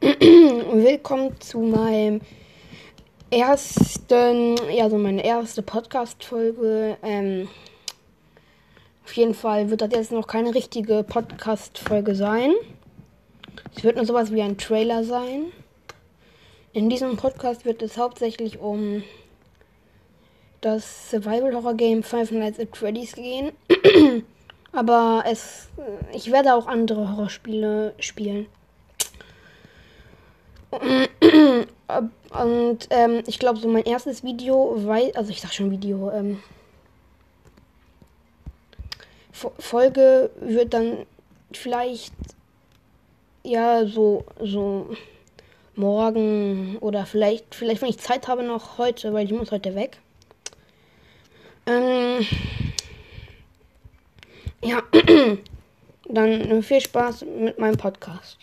Willkommen zu meinem ersten, ja, so meine erste Podcast-Folge. Ähm, auf jeden Fall wird das jetzt noch keine richtige Podcast-Folge sein. Es wird nur sowas wie ein Trailer sein. In diesem Podcast wird es hauptsächlich um das Survival-Horror-Game Five Nights at Freddy's gehen. Aber es, ich werde auch andere Horrorspiele spielen. Und ähm, ich glaube, so mein erstes Video, weil, also ich sag schon Video, ähm, Folge wird dann vielleicht ja so so morgen oder vielleicht vielleicht wenn ich Zeit habe noch heute, weil ich muss heute weg. Ähm, ja, dann viel Spaß mit meinem Podcast.